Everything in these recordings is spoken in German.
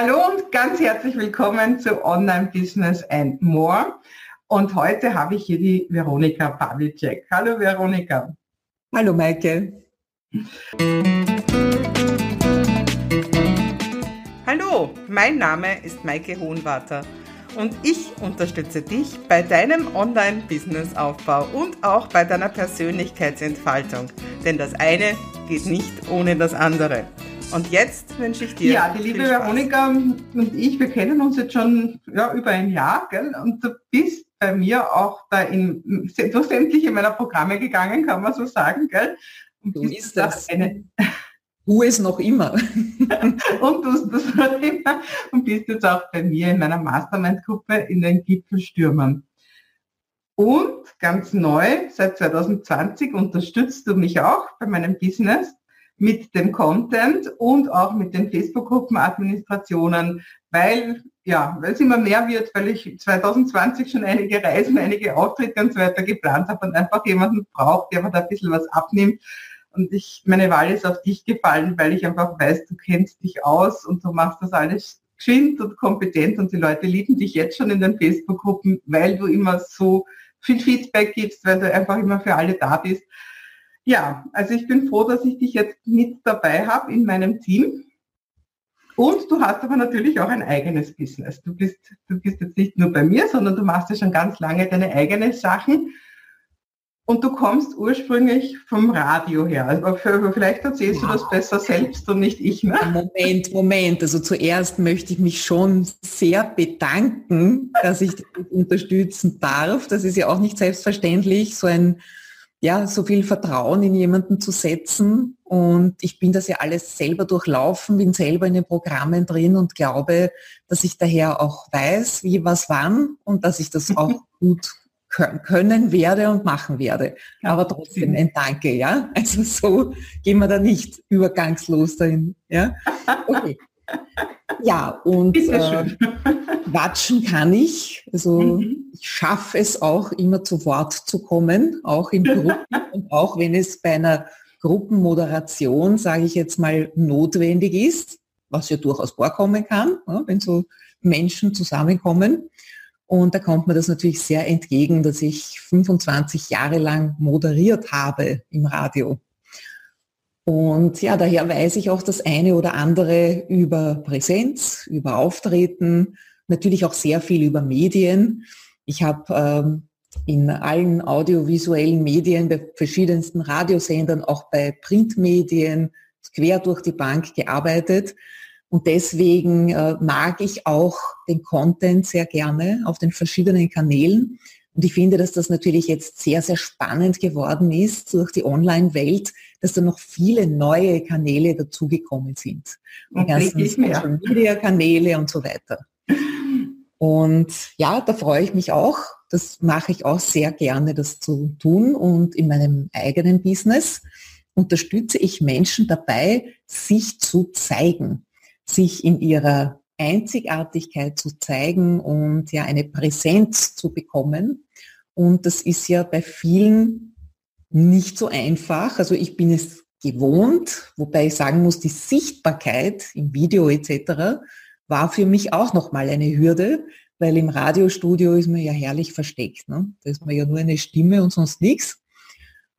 Hallo und ganz herzlich willkommen zu Online Business and More. Und heute habe ich hier die Veronika Pavlicek. Hallo Veronika. Hallo Maike. Hallo, mein Name ist Maike Hohenwarter und ich unterstütze dich bei deinem Online-Business-Aufbau und auch bei deiner Persönlichkeitsentfaltung. Denn das eine geht nicht ohne das andere. Und jetzt wünsche ich dir. Ja, die liebe Veronika und ich, wir kennen uns jetzt schon ja, über ein Jahr, gell? Und du bist bei mir auch da in durch sämtliche meiner Programme gegangen, kann man so sagen, gell? Und du bist das. Eine, du es noch immer. und tust das noch immer und bist jetzt auch bei mir in meiner Mastermind-Gruppe in den Gipfelstürmern. Und ganz neu, seit 2020 unterstützt du mich auch bei meinem Business mit dem Content und auch mit den Facebook-Gruppen-Administrationen, weil ja, weil es immer mehr wird, weil ich 2020 schon einige Reisen, einige Auftritte und so weiter geplant habe und einfach jemanden braucht, der mir da ein bisschen was abnimmt. Und ich, meine Wahl ist auf dich gefallen, weil ich einfach weiß, du kennst dich aus und du machst das alles geschwind und kompetent und die Leute lieben dich jetzt schon in den Facebook-Gruppen, weil du immer so viel Feedback gibst, weil du einfach immer für alle da bist. Ja, also ich bin froh, dass ich dich jetzt mit dabei habe in meinem Team. Und du hast aber natürlich auch ein eigenes Business. Du bist, du bist jetzt nicht nur bei mir, sondern du machst ja schon ganz lange deine eigenen Sachen. Und du kommst ursprünglich vom Radio her. Also vielleicht erzählst wow. du das besser selbst und nicht ich. Ne? Moment, Moment. Also zuerst möchte ich mich schon sehr bedanken, dass ich dich unterstützen darf. Das ist ja auch nicht selbstverständlich, so ein ja, so viel Vertrauen in jemanden zu setzen. Und ich bin das ja alles selber durchlaufen, bin selber in den Programmen drin und glaube, dass ich daher auch weiß, wie was wann und dass ich das auch gut können werde und machen werde. Aber trotzdem ein Danke, ja. Also so gehen wir da nicht übergangslos dahin. Ja, okay. Ja, und äh, quatschen kann ich. Also mhm. Ich schaffe es auch immer zu Wort zu kommen, auch in Gruppen und auch wenn es bei einer Gruppenmoderation, sage ich jetzt mal, notwendig ist, was ja durchaus vorkommen kann, ja, wenn so Menschen zusammenkommen. Und da kommt mir das natürlich sehr entgegen, dass ich 25 Jahre lang moderiert habe im Radio. Und ja, daher weiß ich auch das eine oder andere über Präsenz, über Auftreten, natürlich auch sehr viel über Medien. Ich habe ähm, in allen audiovisuellen Medien, bei verschiedensten Radiosendern, auch bei Printmedien, quer durch die Bank gearbeitet. Und deswegen äh, mag ich auch den Content sehr gerne auf den verschiedenen Kanälen. Und ich finde, dass das natürlich jetzt sehr, sehr spannend geworden ist durch die Online-Welt, dass da noch viele neue Kanäle dazugekommen sind. Die ganzen Social Media Kanäle und so weiter. Und ja, da freue ich mich auch. Das mache ich auch sehr gerne, das zu tun. Und in meinem eigenen Business unterstütze ich Menschen dabei, sich zu zeigen, sich in ihrer Einzigartigkeit zu zeigen und ja eine Präsenz zu bekommen. Und das ist ja bei vielen nicht so einfach. Also ich bin es gewohnt, wobei ich sagen muss, die Sichtbarkeit im Video etc. war für mich auch nochmal eine Hürde, weil im Radiostudio ist man ja herrlich versteckt. Ne? Da ist man ja nur eine Stimme und sonst nichts.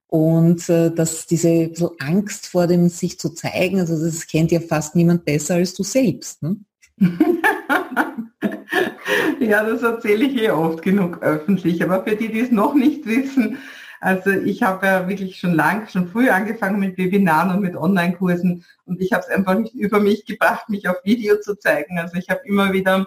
Und äh, dass diese so Angst vor dem sich zu zeigen, also das kennt ja fast niemand besser als du selbst. Ne? ja, das erzähle ich eh oft genug öffentlich. Aber für die, die es noch nicht wissen, also ich habe ja wirklich schon lang, schon früh angefangen mit Webinaren und mit Online-Kursen und ich habe es einfach nicht über mich gebracht, mich auf Video zu zeigen. Also ich habe immer wieder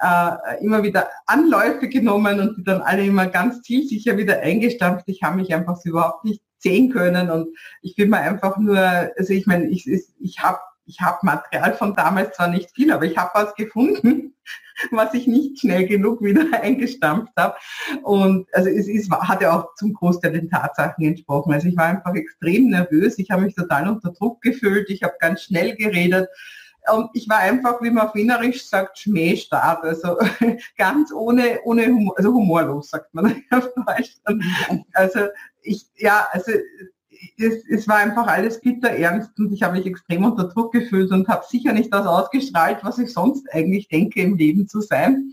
äh, immer wieder Anläufe genommen und die dann alle immer ganz zielsicher wieder eingestampft. Ich habe mich einfach überhaupt nicht sehen können und ich bin mir einfach nur, also ich meine, ich, ich habe ich habe Material von damals zwar nicht viel, aber ich habe was gefunden, was ich nicht schnell genug wieder eingestampft habe. Und also es ist, hat ja auch zum Großteil den Tatsachen entsprochen. Also ich war einfach extrem nervös, ich habe mich total unter Druck gefühlt, ich habe ganz schnell geredet. Und ich war einfach, wie man auf Wienerisch sagt, schmähstark, also ganz ohne, ohne Humor, also humorlos sagt man auf Deutsch. Also ich, ja, also es, es war einfach alles bitter ernst und ich habe mich extrem unter Druck gefühlt und habe sicher nicht das ausgestrahlt, was ich sonst eigentlich denke, im Leben zu sein.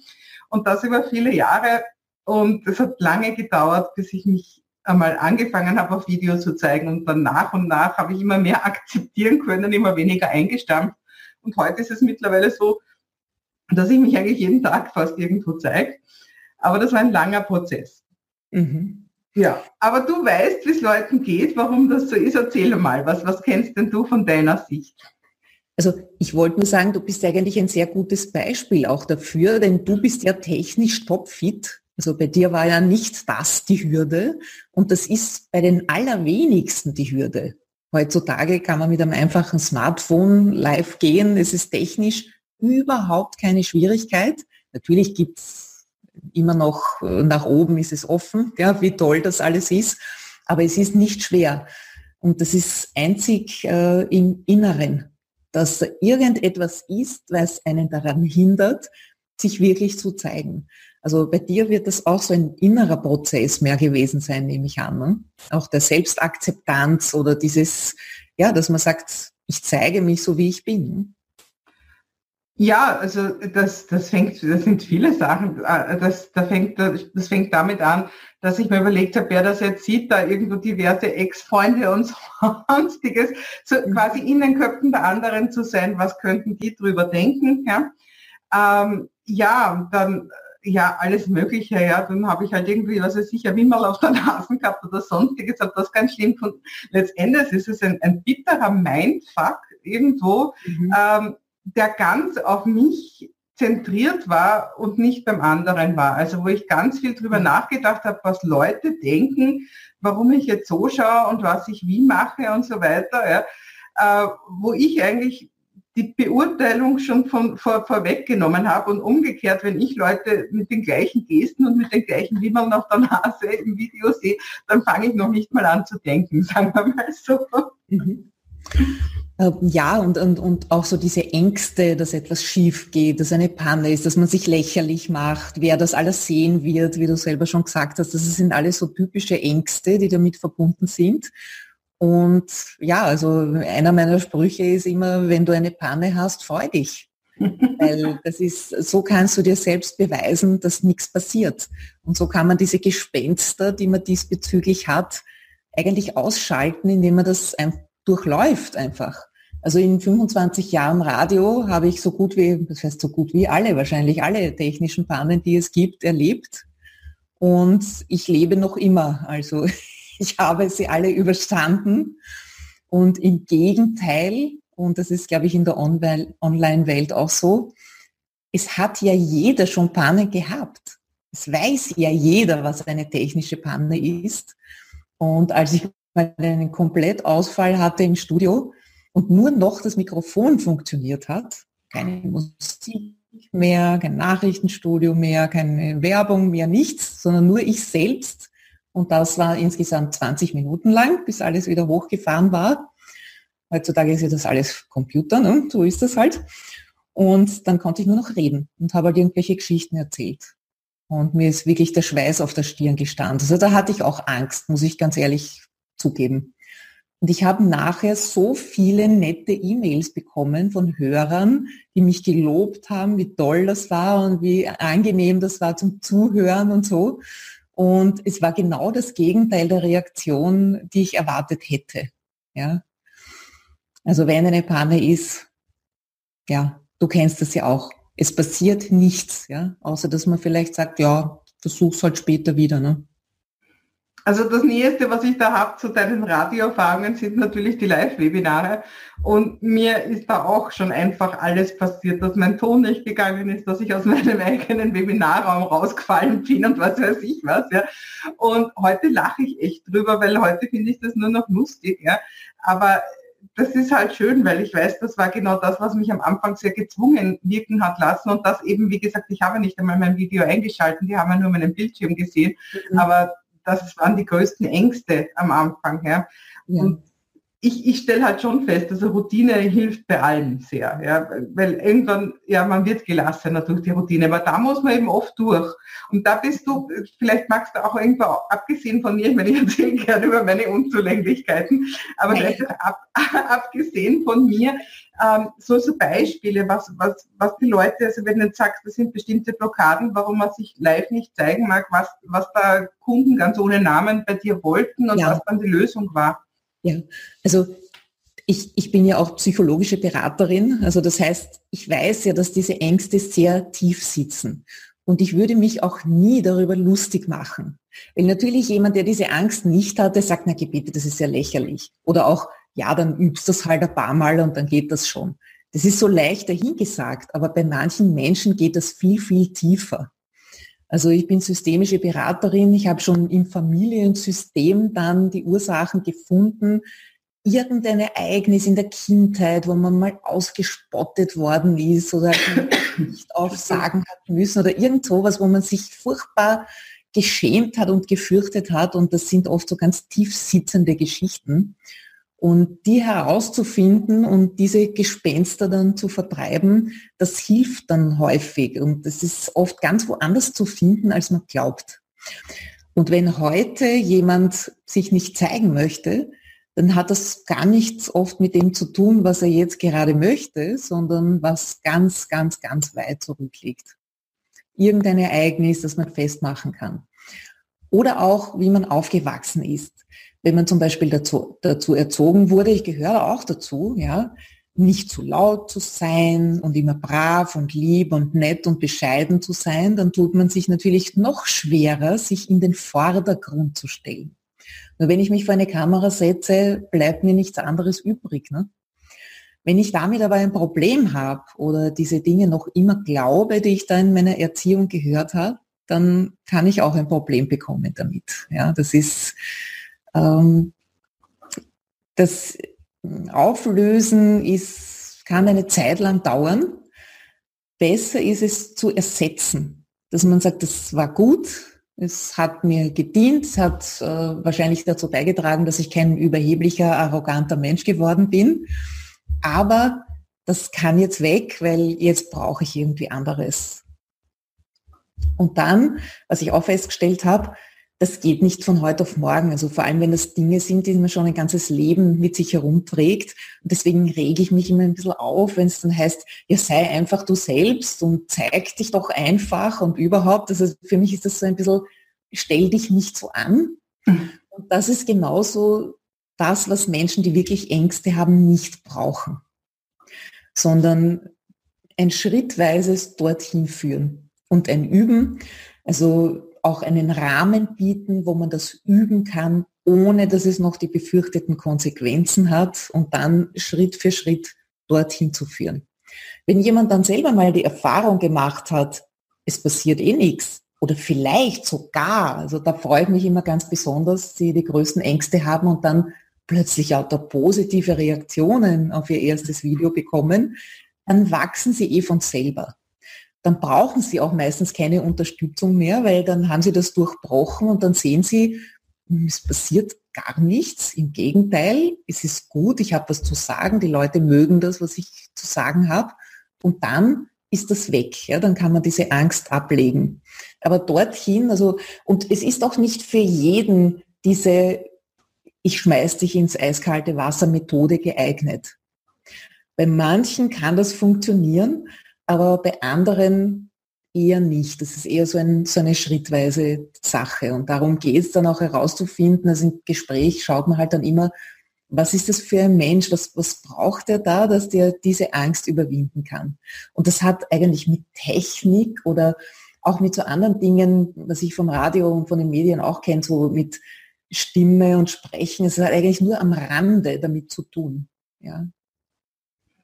Und das über viele Jahre. Und es hat lange gedauert, bis ich mich einmal angefangen habe, auf Video zu zeigen. Und dann nach und nach habe ich immer mehr akzeptieren können, immer weniger eingestampft. Und heute ist es mittlerweile so, dass ich mich eigentlich jeden Tag fast irgendwo zeige. Aber das war ein langer Prozess. Mhm. Ja, aber du weißt, wie es Leuten geht, warum das so ist. Erzähl mal, was, was kennst denn du von deiner Sicht? Also ich wollte nur sagen, du bist eigentlich ein sehr gutes Beispiel auch dafür, denn du bist ja technisch topfit. Also bei dir war ja nicht das die Hürde und das ist bei den allerwenigsten die Hürde. Heutzutage kann man mit einem einfachen Smartphone live gehen. Es ist technisch überhaupt keine Schwierigkeit. Natürlich gibt es immer noch äh, nach oben ist es offen, ja, wie toll das alles ist. Aber es ist nicht schwer. Und das ist einzig äh, im Inneren, dass irgendetwas ist, was einen daran hindert, sich wirklich zu zeigen. Also bei dir wird das auch so ein innerer Prozess mehr gewesen sein, nehme ich an. Ne? Auch der Selbstakzeptanz oder dieses, ja, dass man sagt, ich zeige mich so, wie ich bin. Ja, also das, das fängt, das sind viele Sachen. Äh, das, das, fängt, das fängt damit an, dass ich mir überlegt habe, wer das jetzt sieht, da irgendwo diverse Ex-Freunde und sonstiges, so quasi in den Köpfen der anderen zu sein, was könnten die drüber denken. Ja, ähm, ja dann ja, alles Mögliche, ja, dann habe ich halt irgendwie, was weiß ich, ein Wimmerl auf der Nase gehabt oder sonstiges, habe das ganz schlimm gefunden. Letztendlich ist es ein, ein bitterer Mindfuck irgendwo, mhm. ähm, der ganz auf mich zentriert war und nicht beim anderen war. Also wo ich ganz viel drüber mhm. nachgedacht habe, was Leute denken, warum ich jetzt so schaue und was ich wie mache und so weiter. Ja. Äh, wo ich eigentlich die Beurteilung schon von vor, vorweggenommen habe und umgekehrt, wenn ich Leute mit den gleichen Gesten und mit den gleichen Wimmern auf der Nase im Video sehe, dann fange ich noch nicht mal an zu denken, sagen wir mal so. Mhm. Ähm, ja, und, und, und auch so diese Ängste, dass etwas schief geht, dass eine Panne ist, dass man sich lächerlich macht, wer das alles sehen wird, wie du selber schon gesagt hast, das sind alles so typische Ängste, die damit verbunden sind. Und ja, also einer meiner Sprüche ist immer, wenn du eine Panne hast, freu dich. Weil das ist, so kannst du dir selbst beweisen, dass nichts passiert. Und so kann man diese Gespenster, die man diesbezüglich hat, eigentlich ausschalten, indem man das durchläuft einfach. Also in 25 Jahren Radio habe ich so gut wie, das heißt so gut wie alle, wahrscheinlich alle technischen Pannen, die es gibt, erlebt. Und ich lebe noch immer. Also ich habe sie alle überstanden. Und im Gegenteil, und das ist, glaube ich, in der Online-Welt auch so, es hat ja jeder schon Pannen gehabt. Es weiß ja jeder, was eine technische Panne ist. Und als ich mal einen Komplettausfall hatte im Studio, und nur noch das Mikrofon funktioniert hat, keine Musik mehr, kein Nachrichtenstudio mehr, keine Werbung mehr, nichts, sondern nur ich selbst. Und das war insgesamt 20 Minuten lang, bis alles wieder hochgefahren war. Heutzutage ist ja das alles Computer, ne? so ist das halt. Und dann konnte ich nur noch reden und habe halt irgendwelche Geschichten erzählt. Und mir ist wirklich der Schweiß auf der Stirn gestanden. Also da hatte ich auch Angst, muss ich ganz ehrlich zugeben. Und ich habe nachher so viele nette E-Mails bekommen von Hörern, die mich gelobt haben, wie toll das war und wie angenehm das war zum Zuhören und so. Und es war genau das Gegenteil der Reaktion, die ich erwartet hätte. Ja. Also wenn eine Panne ist, ja, du kennst das ja auch. Es passiert nichts, ja, außer dass man vielleicht sagt, ja, versuch's halt später wieder, ne? Also das Nächste, was ich da habe zu deinen Radioerfahrungen, sind natürlich die Live-Webinare. Und mir ist da auch schon einfach alles passiert, dass mein Ton nicht gegangen ist, dass ich aus meinem eigenen Webinarraum rausgefallen bin und was weiß ich was. Ja. Und heute lache ich echt drüber, weil heute finde ich das nur noch lustig. Ja. Aber das ist halt schön, weil ich weiß, das war genau das, was mich am Anfang sehr gezwungen wirken hat lassen. Und das eben, wie gesagt, ich habe nicht einmal mein Video eingeschalten, die haben ja nur meinen Bildschirm gesehen. Mhm. Aber das waren die größten Ängste am Anfang. Ja. ja. Und ich, ich stelle halt schon fest, also Routine hilft bei allem sehr, ja, weil irgendwann, ja, man wird gelassener durch die Routine, aber da muss man eben oft durch. Und da bist du, vielleicht magst du auch irgendwo, abgesehen von mir, ich meine, ich erzähle gerne über meine Unzulänglichkeiten, aber ab, abgesehen von mir, ähm, so, so Beispiele, was, was, was die Leute, also wenn du jetzt sagst, das sind bestimmte Blockaden, warum man sich live nicht zeigen mag, was, was da Kunden ganz ohne Namen bei dir wollten und ja. was dann die Lösung war. Ja, also ich, ich bin ja auch psychologische Beraterin. Also das heißt, ich weiß ja, dass diese Ängste sehr tief sitzen. Und ich würde mich auch nie darüber lustig machen. Weil natürlich jemand, der diese Angst nicht hatte, sagt, na Gebete, das ist ja lächerlich. Oder auch, ja, dann übst das halt ein paar Mal und dann geht das schon. Das ist so leicht dahingesagt, aber bei manchen Menschen geht das viel, viel tiefer. Also ich bin systemische Beraterin, ich habe schon im Familiensystem dann die Ursachen gefunden, irgendein Ereignis in der Kindheit, wo man mal ausgespottet worden ist oder nicht aufsagen hat müssen oder irgend sowas, wo man sich furchtbar geschämt hat und gefürchtet hat. Und das sind oft so ganz tief sitzende Geschichten. Und die herauszufinden und diese Gespenster dann zu vertreiben, das hilft dann häufig. Und das ist oft ganz woanders zu finden, als man glaubt. Und wenn heute jemand sich nicht zeigen möchte, dann hat das gar nichts oft mit dem zu tun, was er jetzt gerade möchte, sondern was ganz, ganz, ganz weit zurückliegt. Irgendein Ereignis, das man festmachen kann. Oder auch, wie man aufgewachsen ist wenn man zum Beispiel dazu, dazu erzogen wurde, ich gehöre auch dazu, ja, nicht zu laut zu sein und immer brav und lieb und nett und bescheiden zu sein, dann tut man sich natürlich noch schwerer, sich in den Vordergrund zu stellen. Nur wenn ich mich vor eine Kamera setze, bleibt mir nichts anderes übrig. Ne? Wenn ich damit aber ein Problem habe oder diese Dinge noch immer glaube, die ich da in meiner Erziehung gehört habe, dann kann ich auch ein Problem bekommen damit. Ja, das ist, ähm, das Auflösen ist, kann eine Zeit lang dauern. Besser ist es zu ersetzen, dass man sagt, das war gut, es hat mir gedient, es hat äh, wahrscheinlich dazu beigetragen, dass ich kein überheblicher, arroganter Mensch geworden bin. Aber das kann jetzt weg, weil jetzt brauche ich irgendwie anderes. Und dann, was ich auch festgestellt habe, das geht nicht von heute auf morgen. Also vor allem, wenn das Dinge sind, die man schon ein ganzes Leben mit sich herumträgt. Und deswegen rege ich mich immer ein bisschen auf, wenn es dann heißt, ja, sei einfach du selbst und zeig dich doch einfach und überhaupt. Also für mich ist das so ein bisschen, stell dich nicht so an. Mhm. Und das ist genauso das, was Menschen, die wirklich Ängste haben, nicht brauchen, sondern ein schrittweises dorthin führen und ein Üben. Also auch einen Rahmen bieten, wo man das üben kann, ohne dass es noch die befürchteten Konsequenzen hat und dann Schritt für Schritt dorthin zu führen. Wenn jemand dann selber mal die Erfahrung gemacht hat, es passiert eh nichts oder vielleicht sogar, also da freue ich mich immer ganz besonders, sie die größten Ängste haben und dann plötzlich auch da positive Reaktionen auf ihr erstes Video bekommen, dann wachsen sie eh von selber dann brauchen sie auch meistens keine Unterstützung mehr, weil dann haben sie das durchbrochen und dann sehen sie, hm, es passiert gar nichts. Im Gegenteil, es ist gut, ich habe was zu sagen, die Leute mögen das, was ich zu sagen habe. Und dann ist das weg. Ja, dann kann man diese Angst ablegen. Aber dorthin, also, und es ist auch nicht für jeden diese ich schmeiß dich ins eiskalte Wasser Methode geeignet. Bei manchen kann das funktionieren, aber bei anderen eher nicht. Das ist eher so, ein, so eine schrittweise Sache. Und darum geht es dann auch herauszufinden, also im Gespräch schaut man halt dann immer, was ist das für ein Mensch, was, was braucht er da, dass der diese Angst überwinden kann. Und das hat eigentlich mit Technik oder auch mit so anderen Dingen, was ich vom Radio und von den Medien auch kenne, so mit Stimme und Sprechen, es hat eigentlich nur am Rande damit zu tun. Ja.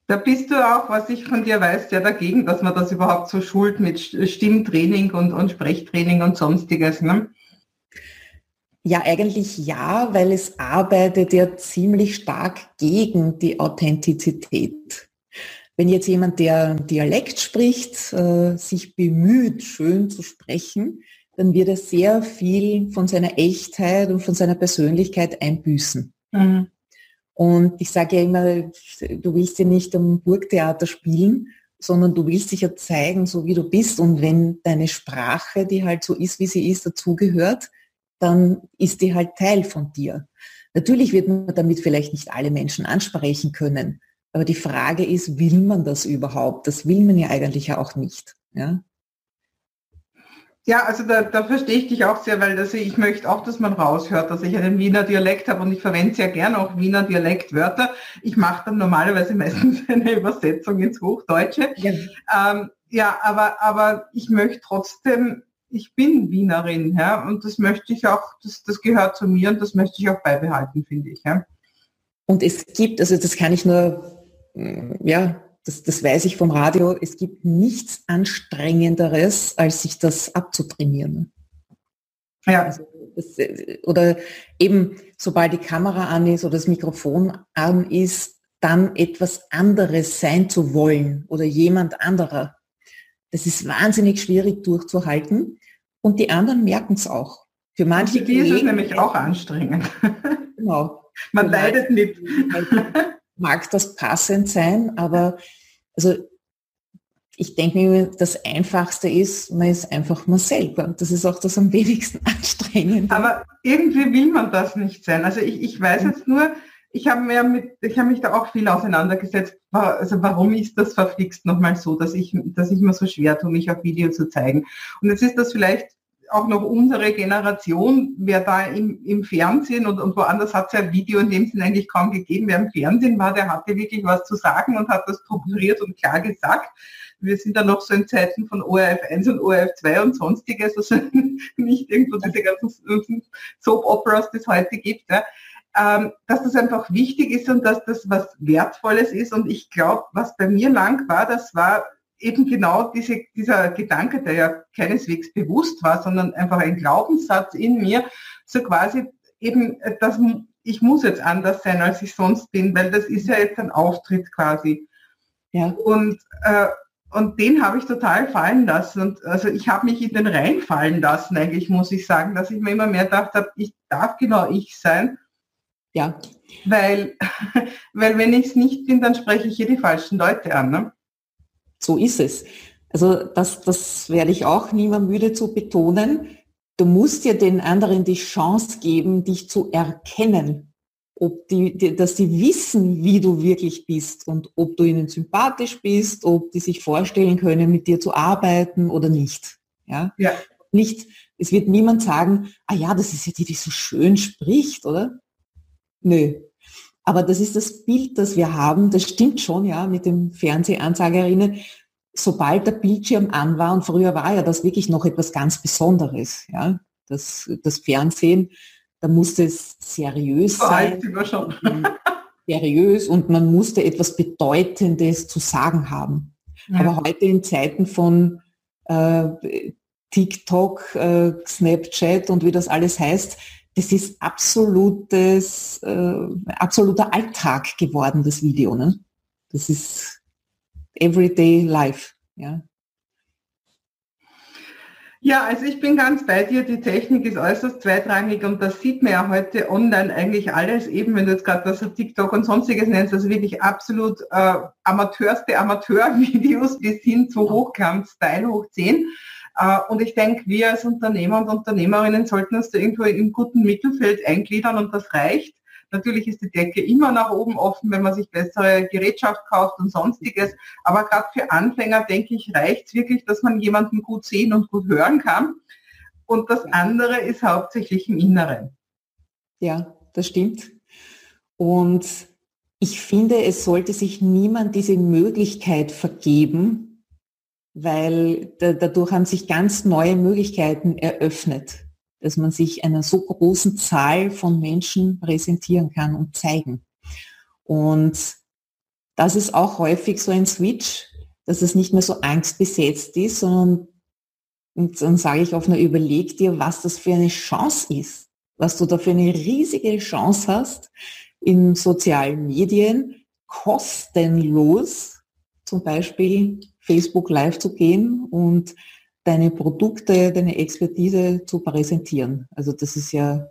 Da bist du auch, was ich von dir weiß, ja dagegen, dass man das überhaupt so schult mit Stimmtraining und, und Sprechtraining und sonstiges. Ne? Ja, eigentlich ja, weil es arbeitet ja ziemlich stark gegen die Authentizität. Wenn jetzt jemand, der Dialekt spricht, äh, sich bemüht, schön zu sprechen, dann wird er sehr viel von seiner Echtheit und von seiner Persönlichkeit einbüßen. Mhm. Und ich sage ja immer, du willst ja nicht am Burgtheater spielen, sondern du willst dich ja zeigen, so wie du bist. Und wenn deine Sprache, die halt so ist, wie sie ist, dazugehört, dann ist die halt Teil von dir. Natürlich wird man damit vielleicht nicht alle Menschen ansprechen können. Aber die Frage ist, will man das überhaupt? Das will man ja eigentlich auch nicht. Ja? Ja, also da, da verstehe ich dich auch sehr, weil das, ich möchte auch, dass man raushört, dass ich einen Wiener Dialekt habe und ich verwende sehr gerne auch Wiener Dialektwörter. Ich mache dann normalerweise meistens eine Übersetzung ins Hochdeutsche. Ja, ähm, ja aber, aber ich möchte trotzdem, ich bin Wienerin, ja, und das möchte ich auch, das, das gehört zu mir und das möchte ich auch beibehalten, finde ich. Ja. Und es gibt, also das kann ich nur, ja, das, das weiß ich vom Radio, es gibt nichts Anstrengenderes, als sich das abzutrainieren. Ja. Also das, oder eben, sobald die Kamera an ist oder das Mikrofon an ist, dann etwas anderes sein zu wollen oder jemand anderer. Das ist wahnsinnig schwierig durchzuhalten und die anderen merken es auch. Für manche die ist es nämlich auch anstrengend. Genau. Man leidet mit. Mag das passend sein, aber also ich denke mir, das Einfachste ist, man ist einfach man selber. Das ist auch das am wenigsten anstrengend. Aber irgendwie will man das nicht sein. Also ich, ich weiß jetzt nur, ich habe mir mit, ich habe mich da auch viel auseinandergesetzt. Also warum ist das verflixt nochmal so, dass ich, dass ich mir so schwer tue, mich auf Video zu zeigen? Und jetzt ist das vielleicht auch noch unsere Generation, wer da im, im Fernsehen und, und woanders hat es ja Video in dem Sinn eigentlich kaum gegeben. Wer im Fernsehen war, der hatte wirklich was zu sagen und hat das strukturiert und klar gesagt. Wir sind da noch so in Zeiten von ORF 1 und ORF 2 und sonstiges, also nicht irgendwo diese ganzen Soap-Operas, die es heute gibt. Ja. Ähm, dass das einfach wichtig ist und dass das was Wertvolles ist. Und ich glaube, was bei mir lang war, das war eben genau diese, dieser Gedanke, der ja keineswegs bewusst war, sondern einfach ein Glaubenssatz in mir, so quasi eben, dass ich muss jetzt anders sein, als ich sonst bin, weil das ist ja jetzt ein Auftritt quasi. Ja. Und, äh, und den habe ich total fallen lassen. Und also ich habe mich in den Rhein fallen lassen, eigentlich muss ich sagen, dass ich mir immer mehr gedacht habe, ich darf genau ich sein. Ja. Weil, weil wenn ich es nicht bin, dann spreche ich hier die falschen Leute an. Ne? So ist es. Also das, das werde ich auch nie mehr müde zu betonen. Du musst ja den anderen die Chance geben, dich zu erkennen. Ob die, die, dass die wissen, wie du wirklich bist und ob du ihnen sympathisch bist, ob die sich vorstellen können, mit dir zu arbeiten oder nicht. Ja? ja. Nicht, es wird niemand sagen, ah ja, das ist ja die, die so schön spricht, oder? Nö, aber das ist das Bild, das wir haben. Das stimmt schon, ja, mit den Fernsehansagerinnen. Sobald der Bildschirm an war, und früher war ja das wirklich noch etwas ganz Besonderes, ja, das, das Fernsehen, da musste es seriös sein. seriös und man musste etwas Bedeutendes zu sagen haben. Ja. Aber heute in Zeiten von äh, TikTok, äh, Snapchat und wie das alles heißt, das ist absolutes, äh, absoluter Alltag geworden, das Video. Ne? Das ist everyday life. Ja. Ja, also ich bin ganz bei dir. Die Technik ist äußerst zweitrangig und das sieht man ja heute online eigentlich alles, eben wenn du jetzt gerade das TikTok und sonstiges nennst, also wirklich absolut äh, amateurste Amateurvideos bis hin zu Hochglanz-Style hoch 10. Äh, und ich denke, wir als Unternehmer und Unternehmerinnen sollten uns da irgendwo im guten Mittelfeld eingliedern und das reicht. Natürlich ist die Decke immer nach oben offen, wenn man sich bessere Gerätschaft kauft und sonstiges. Aber gerade für Anfänger, denke ich, reicht es wirklich, dass man jemanden gut sehen und gut hören kann. Und das andere ist hauptsächlich im Inneren. Ja, das stimmt. Und ich finde, es sollte sich niemand diese Möglichkeit vergeben, weil da, dadurch haben sich ganz neue Möglichkeiten eröffnet, dass man sich einer so großen Zahl von Menschen präsentieren kann und zeigen. Und das ist auch häufig so ein Switch, dass es nicht mehr so angstbesetzt ist, sondern und dann sage ich auf einer überleg dir, was das für eine Chance ist, was du da für eine riesige Chance hast, in sozialen Medien kostenlos zum Beispiel Facebook Live zu gehen und deine Produkte, deine Expertise zu präsentieren. Also das ist ja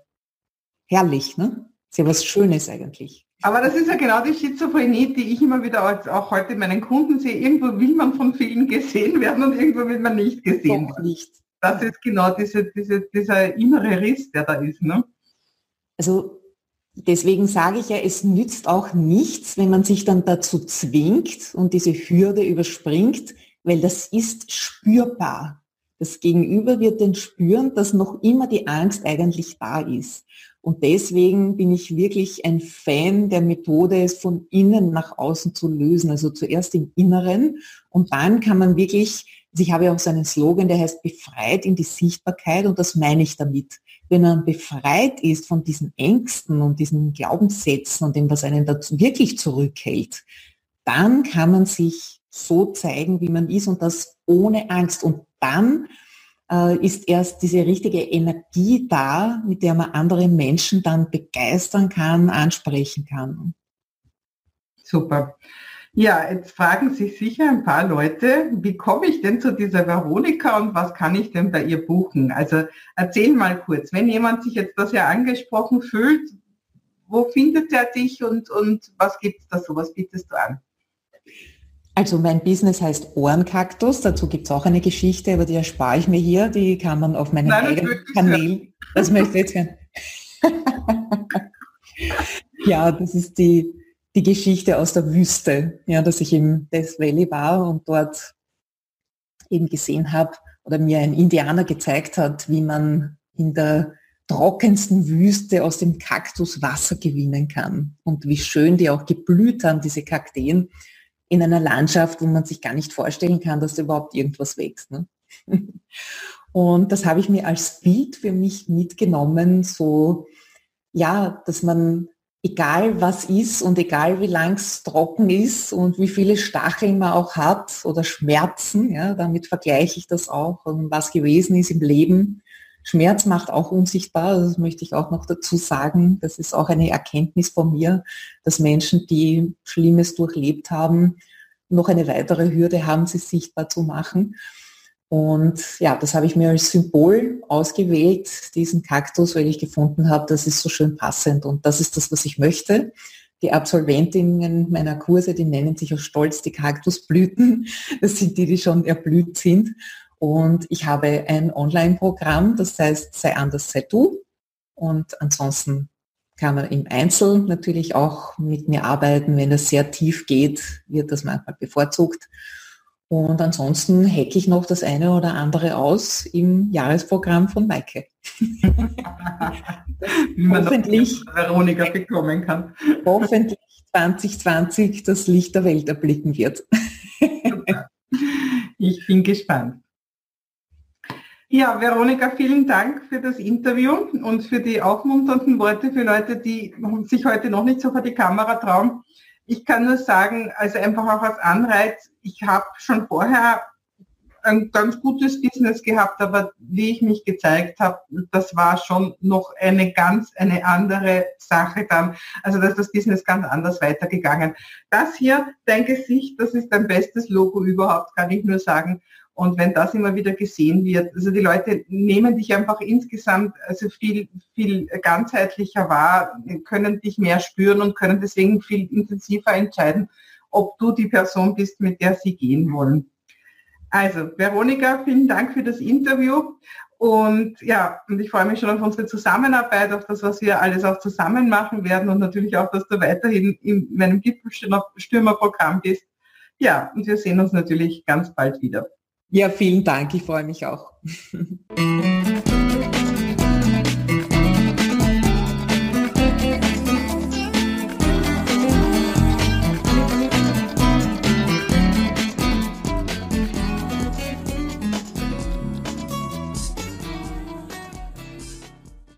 herrlich, ne? Das ist ja was Schönes eigentlich. Aber das ist ja genau die Schizophrenie, die ich immer wieder auch heute meinen Kunden sehe. Irgendwo will man von vielen gesehen werden und irgendwo will man nicht gesehen werden. Nicht. Das ist genau diese, diese, dieser innere Riss, der da ist. Ne? Also deswegen sage ich ja, es nützt auch nichts, wenn man sich dann dazu zwingt und diese Hürde überspringt, weil das ist spürbar. Das Gegenüber wird dann spüren, dass noch immer die Angst eigentlich da ist. Und deswegen bin ich wirklich ein Fan der Methode, es von innen nach außen zu lösen. Also zuerst im Inneren und dann kann man wirklich, ich habe ja auch so einen Slogan, der heißt befreit in die Sichtbarkeit und das meine ich damit. Wenn man befreit ist von diesen Ängsten und diesen Glaubenssätzen und dem, was einen dazu wirklich zurückhält, dann kann man sich so zeigen, wie man ist und das ohne Angst. Und dann äh, ist erst diese richtige Energie da, mit der man andere Menschen dann begeistern kann, ansprechen kann. Super. Ja, jetzt fragen sich sicher ein paar Leute, wie komme ich denn zu dieser Veronika und was kann ich denn bei ihr buchen? Also erzähl mal kurz, wenn jemand sich jetzt das ja angesprochen fühlt, wo findet er dich und, und was gibt es da so, was bietest du an? Also mein Business heißt Ohrenkaktus. Dazu gibt es auch eine Geschichte, aber die erspare ich mir hier. Die kann man auf meinem Nein, eigenen Kanal. Das möchte ich jetzt hören. ja, das ist die, die Geschichte aus der Wüste, ja, dass ich im Death Valley war und dort eben gesehen habe oder mir ein Indianer gezeigt hat, wie man in der trockensten Wüste aus dem Kaktus Wasser gewinnen kann und wie schön die auch geblüht haben, diese Kakteen in einer Landschaft, wo man sich gar nicht vorstellen kann, dass da überhaupt irgendwas wächst. Ne? Und das habe ich mir als Bild für mich mitgenommen, so, ja, dass man, egal was ist und egal wie lang es trocken ist und wie viele Stacheln man auch hat oder Schmerzen, ja, damit vergleiche ich das auch und was gewesen ist im Leben, Schmerz macht auch unsichtbar, das möchte ich auch noch dazu sagen. Das ist auch eine Erkenntnis von mir, dass Menschen, die Schlimmes durchlebt haben, noch eine weitere Hürde haben, sie sichtbar zu machen. Und ja, das habe ich mir als Symbol ausgewählt, diesen Kaktus, weil ich gefunden habe, das ist so schön passend und das ist das, was ich möchte. Die Absolventinnen meiner Kurse, die nennen sich aus Stolz die Kaktusblüten. Das sind die, die schon erblüht sind. Und ich habe ein Online-Programm, das heißt Sei anders, sei du. Und ansonsten kann man im Einzel natürlich auch mit mir arbeiten. Wenn das sehr tief geht, wird das manchmal bevorzugt. Und ansonsten hacke ich noch das eine oder andere aus im Jahresprogramm von Maike. Wie man hoffentlich Veronika bekommen kann. hoffentlich 2020 das Licht der Welt erblicken wird. ich bin gespannt. Ja, Veronika, vielen Dank für das Interview und für die aufmunternden Worte für Leute, die sich heute noch nicht so vor die Kamera trauen. Ich kann nur sagen, also einfach auch als Anreiz, ich habe schon vorher ein ganz gutes Business gehabt, aber wie ich mich gezeigt habe, das war schon noch eine ganz eine andere Sache dann. Also da ist das Business ganz anders weitergegangen. Das hier, dein Gesicht, das ist dein bestes Logo überhaupt, kann ich nur sagen. Und wenn das immer wieder gesehen wird, also die Leute nehmen dich einfach insgesamt also viel, viel ganzheitlicher wahr, können dich mehr spüren und können deswegen viel intensiver entscheiden, ob du die Person bist, mit der sie gehen wollen. Also, Veronika, vielen Dank für das Interview. Und ja, und ich freue mich schon auf unsere Zusammenarbeit, auf das, was wir alles auch zusammen machen werden und natürlich auch, dass du weiterhin in meinem Gipfelstürmerprogramm bist. Ja, und wir sehen uns natürlich ganz bald wieder. Ja, vielen Dank. Ich freue mich auch.